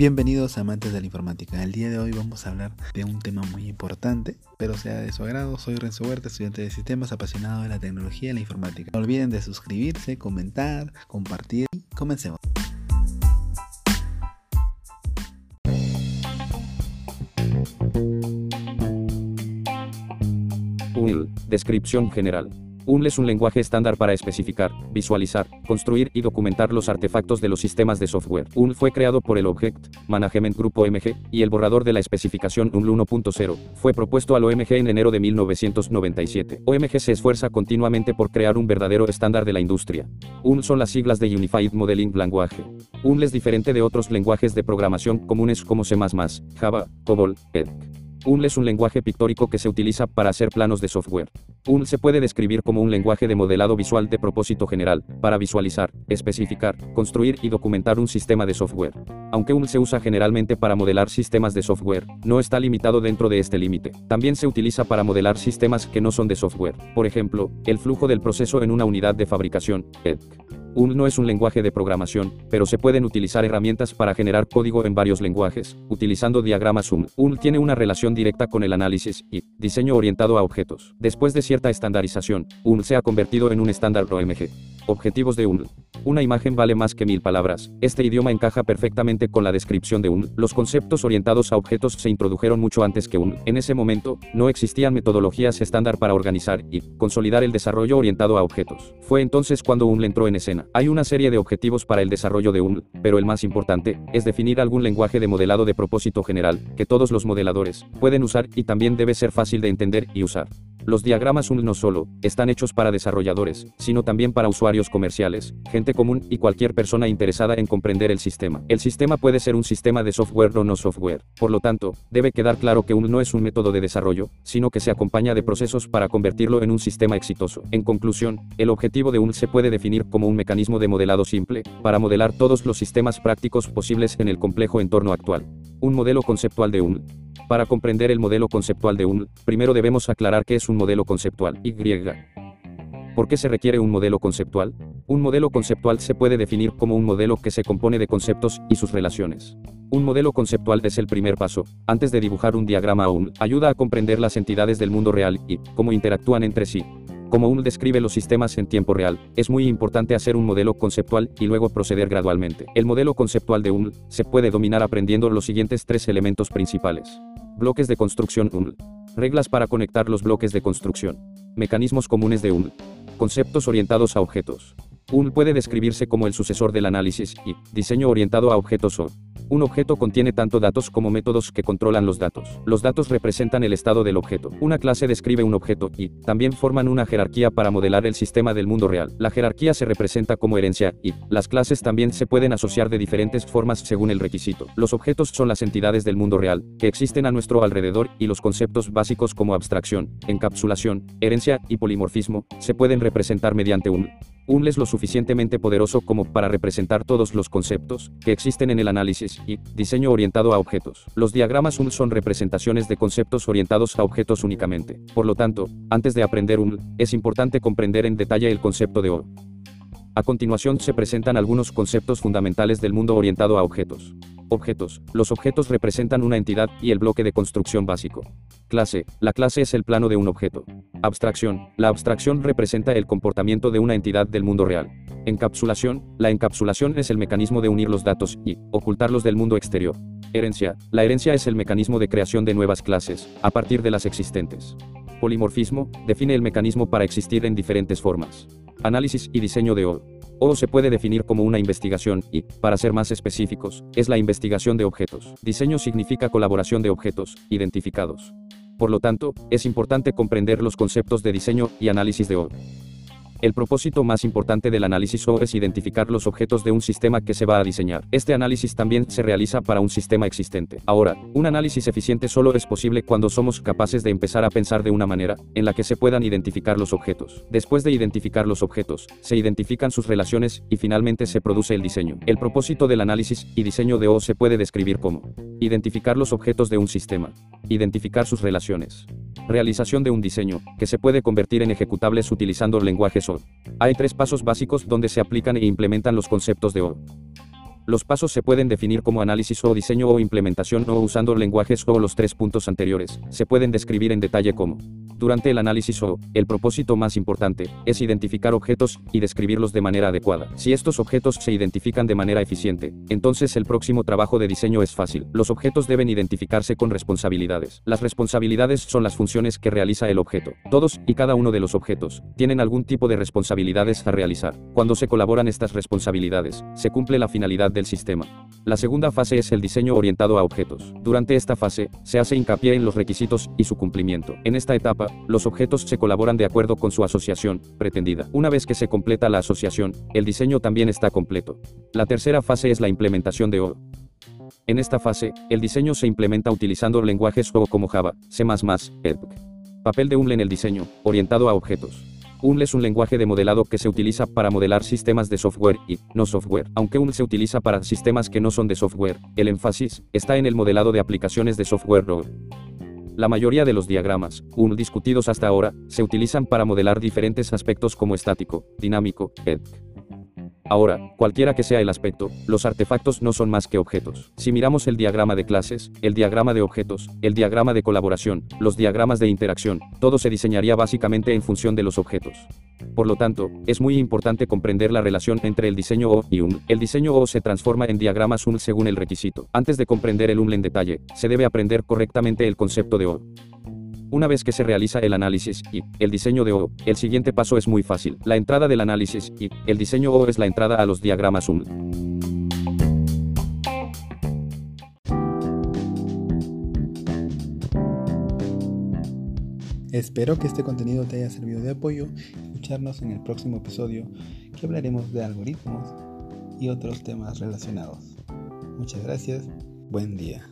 Bienvenidos amantes de la informática. El día de hoy vamos a hablar de un tema muy importante, pero sea de su agrado. Soy Renzo Huerta, estudiante de sistemas apasionado de la tecnología y la informática. No olviden de suscribirse, comentar, compartir y comencemos. Descripción general. UNL es un lenguaje estándar para especificar, visualizar, construir y documentar los artefactos de los sistemas de software. UNL fue creado por el Object Management Group OMG, y el borrador de la especificación UNL 1.0 fue propuesto al OMG en enero de 1997. OMG se esfuerza continuamente por crear un verdadero estándar de la industria. UNL son las siglas de Unified Modeling Language. UNL es diferente de otros lenguajes de programación comunes como C++, Java, COBOL, EDC. UNL es un lenguaje pictórico que se utiliza para hacer planos de software. UNL se puede describir como un lenguaje de modelado visual de propósito general, para visualizar, especificar, construir y documentar un sistema de software. Aunque UNL se usa generalmente para modelar sistemas de software, no está limitado dentro de este límite. También se utiliza para modelar sistemas que no son de software. Por ejemplo, el flujo del proceso en una unidad de fabricación, EDC. UNL no es un lenguaje de programación, pero se pueden utilizar herramientas para generar código en varios lenguajes, utilizando diagramas UNL. UNL tiene una relación directa con el análisis y diseño orientado a objetos. Después de cierta estandarización, UNL se ha convertido en un estándar OMG. Objetivos de UNL. Una imagen vale más que mil palabras. Este idioma encaja perfectamente con la descripción de UNL. Los conceptos orientados a objetos se introdujeron mucho antes que UNL. En ese momento, no existían metodologías estándar para organizar y consolidar el desarrollo orientado a objetos. Fue entonces cuando UNL entró en escena. Hay una serie de objetivos para el desarrollo de UNL, pero el más importante es definir algún lenguaje de modelado de propósito general que todos los modeladores pueden usar y también debe ser fácil de entender y usar. Los diagramas UNL no solo están hechos para desarrolladores, sino también para usuarios comerciales, gente común y cualquier persona interesada en comprender el sistema. El sistema puede ser un sistema de software o no software. Por lo tanto, debe quedar claro que UNL no es un método de desarrollo, sino que se acompaña de procesos para convertirlo en un sistema exitoso. En conclusión, el objetivo de UNL se puede definir como un mecanismo de modelado simple, para modelar todos los sistemas prácticos posibles en el complejo entorno actual. Un modelo conceptual de UNL. Para comprender el modelo conceptual de UNL, primero debemos aclarar qué es un modelo conceptual. Y. ¿Por qué se requiere un modelo conceptual? Un modelo conceptual se puede definir como un modelo que se compone de conceptos y sus relaciones. Un modelo conceptual es el primer paso, antes de dibujar un diagrama UNL, ayuda a comprender las entidades del mundo real y cómo interactúan entre sí. Como UNL describe los sistemas en tiempo real, es muy importante hacer un modelo conceptual y luego proceder gradualmente. El modelo conceptual de UNL se puede dominar aprendiendo los siguientes tres elementos principales. Bloques de construcción UNL. Reglas para conectar los bloques de construcción. Mecanismos comunes de UNL. Conceptos orientados a objetos. UNL puede describirse como el sucesor del análisis y diseño orientado a objetos o un objeto contiene tanto datos como métodos que controlan los datos. Los datos representan el estado del objeto. Una clase describe un objeto y también forman una jerarquía para modelar el sistema del mundo real. La jerarquía se representa como herencia y las clases también se pueden asociar de diferentes formas según el requisito. Los objetos son las entidades del mundo real que existen a nuestro alrededor y los conceptos básicos como abstracción, encapsulación, herencia y polimorfismo se pueden representar mediante un UNL es lo suficientemente poderoso como para representar todos los conceptos que existen en el análisis y diseño orientado a objetos. Los diagramas UNL son representaciones de conceptos orientados a objetos únicamente. Por lo tanto, antes de aprender UNL, es importante comprender en detalle el concepto de O. A continuación se presentan algunos conceptos fundamentales del mundo orientado a objetos. Objetos. Los objetos representan una entidad y el bloque de construcción básico. Clase. La clase es el plano de un objeto. Abstracción. La abstracción representa el comportamiento de una entidad del mundo real. Encapsulación. La encapsulación es el mecanismo de unir los datos y ocultarlos del mundo exterior. Herencia. La herencia es el mecanismo de creación de nuevas clases, a partir de las existentes. Polimorfismo. Define el mecanismo para existir en diferentes formas. Análisis y diseño de O. O se puede definir como una investigación y, para ser más específicos, es la investigación de objetos. Diseño significa colaboración de objetos, identificados. Por lo tanto, es importante comprender los conceptos de diseño y análisis de O. El propósito más importante del análisis O es identificar los objetos de un sistema que se va a diseñar. Este análisis también se realiza para un sistema existente. Ahora, un análisis eficiente solo es posible cuando somos capaces de empezar a pensar de una manera en la que se puedan identificar los objetos. Después de identificar los objetos, se identifican sus relaciones y finalmente se produce el diseño. El propósito del análisis y diseño de O se puede describir como identificar los objetos de un sistema, identificar sus relaciones, Realización de un diseño, que se puede convertir en ejecutables utilizando lenguajes O. Hay tres pasos básicos donde se aplican e implementan los conceptos de O. Los pasos se pueden definir como análisis o diseño o implementación o usando lenguajes o los tres puntos anteriores. Se pueden describir en detalle como durante el análisis O, el propósito más importante es identificar objetos y describirlos de manera adecuada. Si estos objetos se identifican de manera eficiente, entonces el próximo trabajo de diseño es fácil. Los objetos deben identificarse con responsabilidades. Las responsabilidades son las funciones que realiza el objeto. Todos y cada uno de los objetos tienen algún tipo de responsabilidades a realizar. Cuando se colaboran estas responsabilidades, se cumple la finalidad del sistema. La segunda fase es el diseño orientado a objetos. Durante esta fase, se hace hincapié en los requisitos y su cumplimiento. En esta etapa, los objetos se colaboran de acuerdo con su asociación pretendida. Una vez que se completa la asociación, el diseño también está completo. La tercera fase es la implementación de O. En esta fase, el diseño se implementa utilizando lenguajes O como Java, C++, EDP. Papel de UML en el diseño, orientado a objetos. UML es un lenguaje de modelado que se utiliza para modelar sistemas de software y no software. Aunque UML se utiliza para sistemas que no son de software, el énfasis está en el modelado de aplicaciones de software RAW. La mayoría de los diagramas, UML discutidos hasta ahora, se utilizan para modelar diferentes aspectos como estático, dinámico, etc. Ahora, cualquiera que sea el aspecto, los artefactos no son más que objetos. Si miramos el diagrama de clases, el diagrama de objetos, el diagrama de colaboración, los diagramas de interacción, todo se diseñaría básicamente en función de los objetos. Por lo tanto, es muy importante comprender la relación entre el diseño O y UML. El diseño O se transforma en diagramas UML según el requisito. Antes de comprender el UML en detalle, se debe aprender correctamente el concepto de O. Una vez que se realiza el análisis y el diseño de O, el siguiente paso es muy fácil. La entrada del análisis y el diseño O es la entrada a los diagramas UML. Espero que este contenido te haya servido de apoyo. Escucharnos en el próximo episodio que hablaremos de algoritmos y otros temas relacionados. Muchas gracias. Buen día.